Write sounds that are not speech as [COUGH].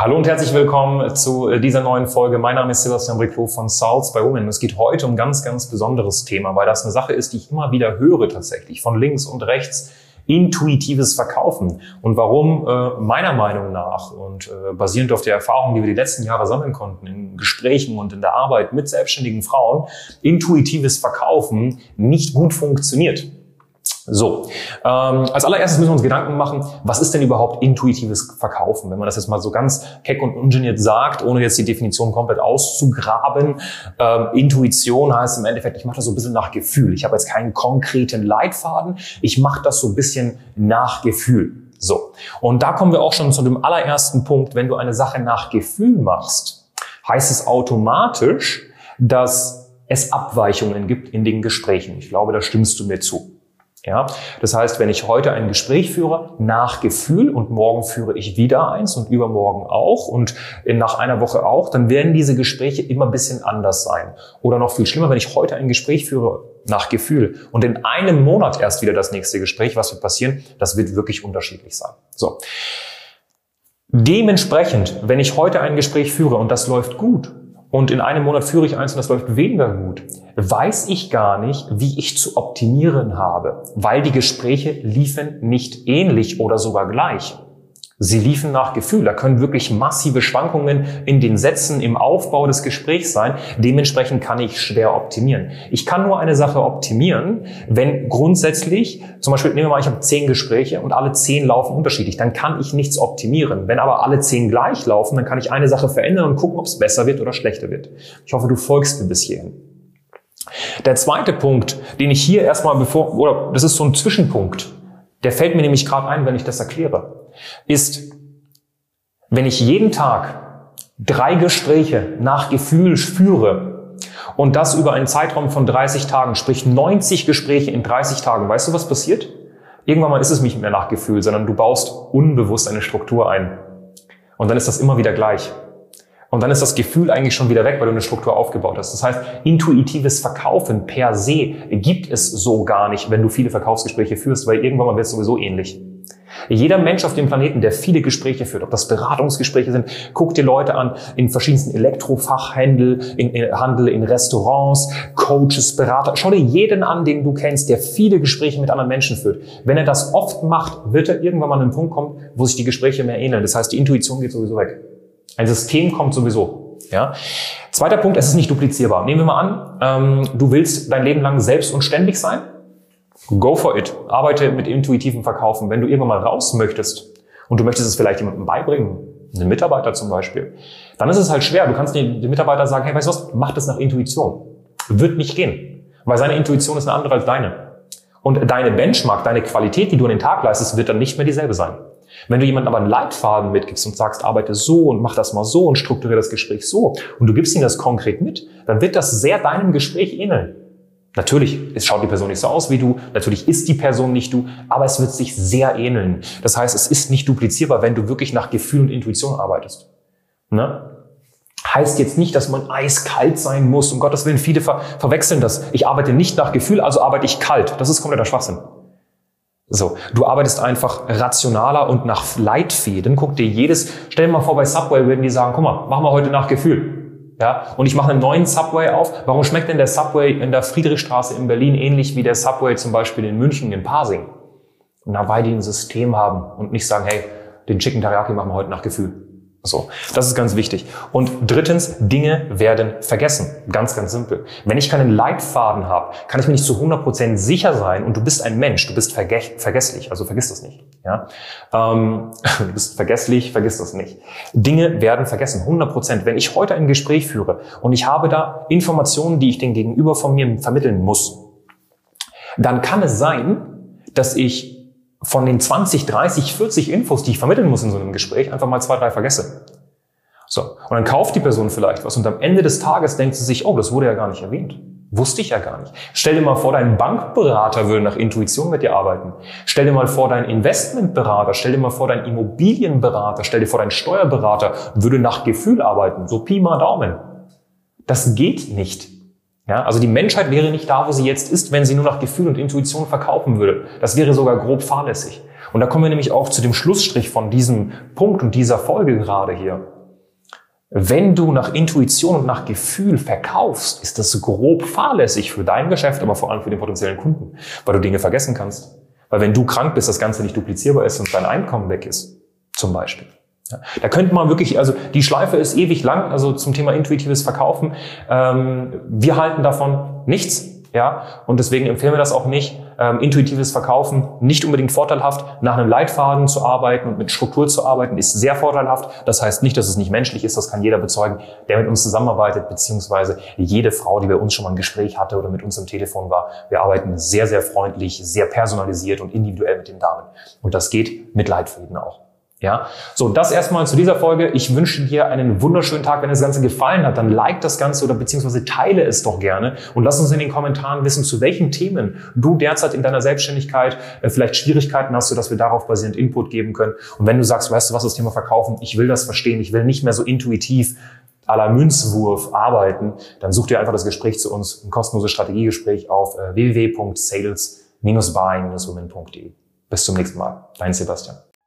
Hallo und herzlich willkommen zu dieser neuen Folge. Mein Name ist Sebastian Briclot von Souls by Women. Es geht heute um ein ganz, ganz besonderes Thema, weil das eine Sache ist, die ich immer wieder höre tatsächlich von links und rechts. Intuitives Verkaufen. Und warum äh, meiner Meinung nach und äh, basierend auf der Erfahrung, die wir die letzten Jahre sammeln konnten, in Gesprächen und in der Arbeit mit selbstständigen Frauen, intuitives Verkaufen nicht gut funktioniert. So, ähm, als allererstes müssen wir uns Gedanken machen, was ist denn überhaupt intuitives Verkaufen? Wenn man das jetzt mal so ganz keck und ungeniert sagt, ohne jetzt die Definition komplett auszugraben. Ähm, Intuition heißt im Endeffekt, ich mache das so ein bisschen nach Gefühl. Ich habe jetzt keinen konkreten Leitfaden, ich mache das so ein bisschen nach Gefühl. So, und da kommen wir auch schon zu dem allerersten Punkt. Wenn du eine Sache nach Gefühl machst, heißt es automatisch, dass es Abweichungen gibt in den Gesprächen. Ich glaube, da stimmst du mir zu. Ja, das heißt, wenn ich heute ein Gespräch führe, nach Gefühl und morgen führe ich wieder eins und übermorgen auch und nach einer Woche auch, dann werden diese Gespräche immer ein bisschen anders sein. Oder noch viel schlimmer, wenn ich heute ein Gespräch führe nach Gefühl und in einem Monat erst wieder das nächste Gespräch, was wird passieren? Das wird wirklich unterschiedlich sein. So. Dementsprechend, wenn ich heute ein Gespräch führe und das läuft gut und in einem Monat führe ich eins und das läuft weniger gut, weiß ich gar nicht, wie ich zu optimieren habe, weil die Gespräche liefen nicht ähnlich oder sogar gleich. Sie liefen nach Gefühl. Da können wirklich massive Schwankungen in den Sätzen, im Aufbau des Gesprächs sein. Dementsprechend kann ich schwer optimieren. Ich kann nur eine Sache optimieren, wenn grundsätzlich, zum Beispiel nehmen wir mal, ich habe zehn Gespräche und alle zehn laufen unterschiedlich. Dann kann ich nichts optimieren. Wenn aber alle zehn gleich laufen, dann kann ich eine Sache verändern und gucken, ob es besser wird oder schlechter wird. Ich hoffe, du folgst mir bis hierhin. Der zweite Punkt, den ich hier erstmal bevor, oder das ist so ein Zwischenpunkt, der fällt mir nämlich gerade ein, wenn ich das erkläre, ist, wenn ich jeden Tag drei Gespräche nach Gefühl führe und das über einen Zeitraum von 30 Tagen, sprich 90 Gespräche in 30 Tagen, weißt du, was passiert? Irgendwann mal ist es nicht mehr nach Gefühl, sondern du baust unbewusst eine Struktur ein. Und dann ist das immer wieder gleich. Und dann ist das Gefühl eigentlich schon wieder weg, weil du eine Struktur aufgebaut hast. Das heißt, intuitives Verkaufen per se gibt es so gar nicht, wenn du viele Verkaufsgespräche führst, weil irgendwann mal wird es sowieso ähnlich. Jeder Mensch auf dem Planeten, der viele Gespräche führt, ob das Beratungsgespräche sind, guck dir Leute an in verschiedensten Elektrofachhandel, in, in Handel, in Restaurants, Coaches, Berater. Schau dir jeden an, den du kennst, der viele Gespräche mit anderen Menschen führt. Wenn er das oft macht, wird er irgendwann mal an einen Punkt kommen, wo sich die Gespräche mehr ähneln. Das heißt, die Intuition geht sowieso weg. Ein System kommt sowieso. Ja. Zweiter Punkt, es ist nicht duplizierbar. Nehmen wir mal an, ähm, du willst dein Leben lang selbst und ständig sein. Go for it. Arbeite mit intuitivem Verkaufen. Wenn du irgendwann mal raus möchtest und du möchtest es vielleicht jemandem beibringen, einem Mitarbeiter zum Beispiel, dann ist es halt schwer. Du kannst dem, Mitarbeiter sagen, hey, weißt du was, mach das nach Intuition. Wird nicht gehen. Weil seine Intuition ist eine andere als deine. Und deine Benchmark, deine Qualität, die du an den Tag leistest, wird dann nicht mehr dieselbe sein. Wenn du jemandem aber einen Leitfaden mitgibst und sagst, arbeite so und mach das mal so und strukturiere das Gespräch so und du gibst ihm das konkret mit, dann wird das sehr deinem Gespräch ähneln. Natürlich, es schaut die Person nicht so aus wie du, natürlich ist die Person nicht du, aber es wird sich sehr ähneln. Das heißt, es ist nicht duplizierbar, wenn du wirklich nach Gefühl und Intuition arbeitest. Ne? Heißt jetzt nicht, dass man eiskalt sein muss. Um Gottes Willen, viele ver verwechseln das. Ich arbeite nicht nach Gefühl, also arbeite ich kalt. Das ist kompletter Schwachsinn. So, du arbeitest einfach rationaler und nach Leitfäden. Guck dir jedes, stell dir mal vor, bei Subway würden die sagen, guck mal, machen wir heute nach Gefühl. Ja, und ich mache einen neuen Subway auf. Warum schmeckt denn der Subway in der Friedrichstraße in Berlin ähnlich wie der Subway zum Beispiel in München, in Pasing? Na, weil die ein System haben und nicht sagen, hey, den Chicken Teriyaki machen wir heute nach Gefühl. So, das ist ganz wichtig. Und drittens, Dinge werden vergessen. Ganz, ganz simpel. Wenn ich keinen Leitfaden habe, kann ich mir nicht zu 100% sicher sein und du bist ein Mensch, du bist verge vergesslich, also vergiss das nicht. Ja? Ähm, [LAUGHS] du bist vergesslich, vergiss das nicht. Dinge werden vergessen, 100%. Wenn ich heute ein Gespräch führe und ich habe da Informationen, die ich den Gegenüber von mir vermitteln muss, dann kann es sein, dass ich von den 20, 30, 40 Infos, die ich vermitteln muss in so einem Gespräch, einfach mal zwei, drei vergesse. So. Und dann kauft die Person vielleicht was und am Ende des Tages denkt sie sich, oh, das wurde ja gar nicht erwähnt. Wusste ich ja gar nicht. Stell dir mal vor, dein Bankberater würde nach Intuition mit dir arbeiten. Stell dir mal vor, dein Investmentberater, stell dir mal vor, dein Immobilienberater, stell dir vor, dein Steuerberater würde nach Gefühl arbeiten. So Pi mal Daumen. Das geht nicht. Ja, also die Menschheit wäre nicht da, wo sie jetzt ist, wenn sie nur nach Gefühl und Intuition verkaufen würde. Das wäre sogar grob fahrlässig. Und da kommen wir nämlich auch zu dem Schlussstrich von diesem Punkt und dieser Folge gerade hier. Wenn du nach Intuition und nach Gefühl verkaufst, ist das grob fahrlässig für dein Geschäft, aber vor allem für den potenziellen Kunden, weil du Dinge vergessen kannst. Weil wenn du krank bist, das Ganze nicht duplizierbar ist und dein Einkommen weg ist, zum Beispiel. Da könnte man wirklich, also die Schleife ist ewig lang, also zum Thema intuitives Verkaufen. Ähm, wir halten davon nichts. Ja, und deswegen empfehlen wir das auch nicht. Ähm, intuitives Verkaufen nicht unbedingt vorteilhaft. Nach einem Leitfaden zu arbeiten und mit Struktur zu arbeiten ist sehr vorteilhaft. Das heißt nicht, dass es nicht menschlich ist. Das kann jeder bezeugen, der mit uns zusammenarbeitet, beziehungsweise jede Frau, die bei uns schon mal ein Gespräch hatte oder mit uns am Telefon war. Wir arbeiten sehr, sehr freundlich, sehr personalisiert und individuell mit den Damen. Und das geht mit Leitfäden auch. Ja, so das erstmal zu dieser Folge. Ich wünsche dir einen wunderschönen Tag. Wenn dir das Ganze gefallen hat, dann like das Ganze oder beziehungsweise teile es doch gerne und lass uns in den Kommentaren wissen, zu welchen Themen du derzeit in deiner Selbstständigkeit äh, vielleicht Schwierigkeiten hast, sodass wir darauf basierend Input geben können. Und wenn du sagst, weißt du was, das Thema Verkaufen, ich will das verstehen, ich will nicht mehr so intuitiv à la Münzwurf arbeiten, dann such dir einfach das Gespräch zu uns, ein kostenloses Strategiegespräch auf äh, www.sales-buying-women.de. Bis zum nächsten Mal. Dein Sebastian.